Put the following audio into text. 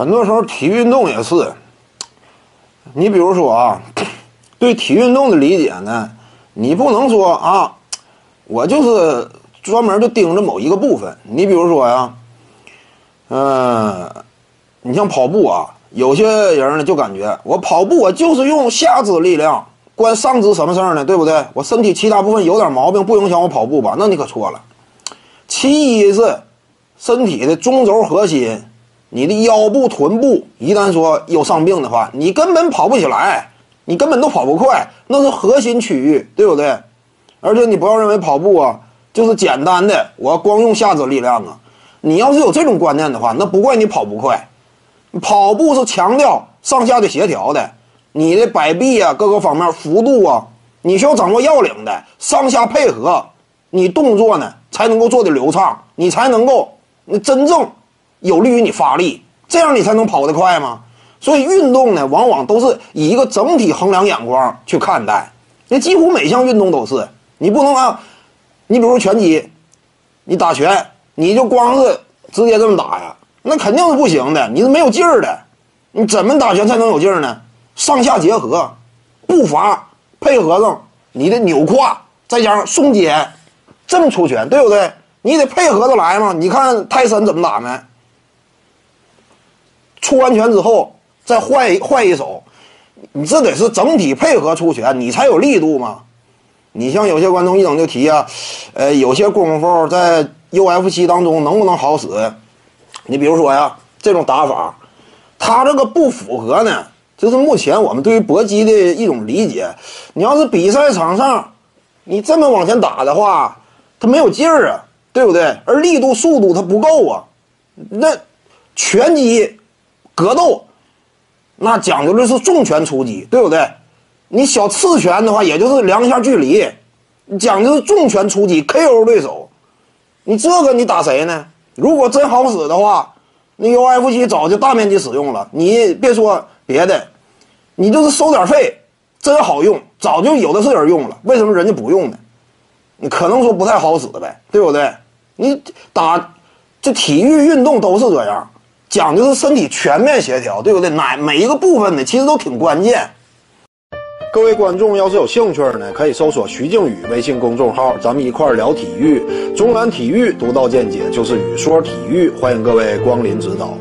很多时候体育运动也是，你比如说啊，对体育运动的理解呢，你不能说啊，我就是专门就盯着某一个部分。你比如说呀，嗯，你像跑步啊，有些人呢就感觉我跑步我就是用下肢力量，关上肢什么事儿呢？对不对？我身体其他部分有点毛病，不影响我跑步吧？那你可错了。其一是身体的中轴核心。你的腰部、臀部一旦说有伤病的话，你根本跑不起来，你根本都跑不快，那是核心区域，对不对？而且你不要认为跑步啊就是简单的，我光用下肢力量啊。你要是有这种观念的话，那不怪你跑不快。跑步是强调上下的协调的，你的摆臂啊，各个方面幅度啊，你需要掌握要领的，上下配合，你动作呢才能够做的流畅，你才能够真正。有利于你发力，这样你才能跑得快吗？所以运动呢，往往都是以一个整体衡量眼光去看待。那几乎每项运动都是，你不能啊，你比如拳击，你打拳，你就光是直接这么打呀，那肯定是不行的，你是没有劲儿的。你怎么打拳才能有劲儿呢？上下结合，步伐配合上，你的扭胯再加上松肩，这么出拳，对不对？你得配合着来嘛。你看泰森怎么打没？出完拳之后再换一换一手，你这得是整体配合出拳，你才有力度嘛。你像有些观众一整就提啊，呃，有些功夫在 UFC 当中能不能好使？你比如说呀，这种打法，他这个不符合呢，就是目前我们对于搏击的一种理解。你要是比赛场上，你这么往前打的话，他没有劲儿啊，对不对？而力度、速度它不够啊，那拳击。格斗，那讲究的是重拳出击，对不对？你小刺拳的话，也就是量一下距离，讲究是重拳出击，KO 对手。你这个你打谁呢？如果真好使的话，那 UFC 早就大面积使用了。你别说别的，你就是收点费，真好用，早就有的是人用了。为什么人家不用呢？你可能说不太好使呗，对不对？你打这体育运动都是这样。讲究是身体全面协调，对不对？哪每一个部分呢，其实都挺关键。各位观众要是有兴趣呢，可以搜索徐静宇微信公众号，咱们一块聊体育。中南体育独到见解就是语说体育，欢迎各位光临指导。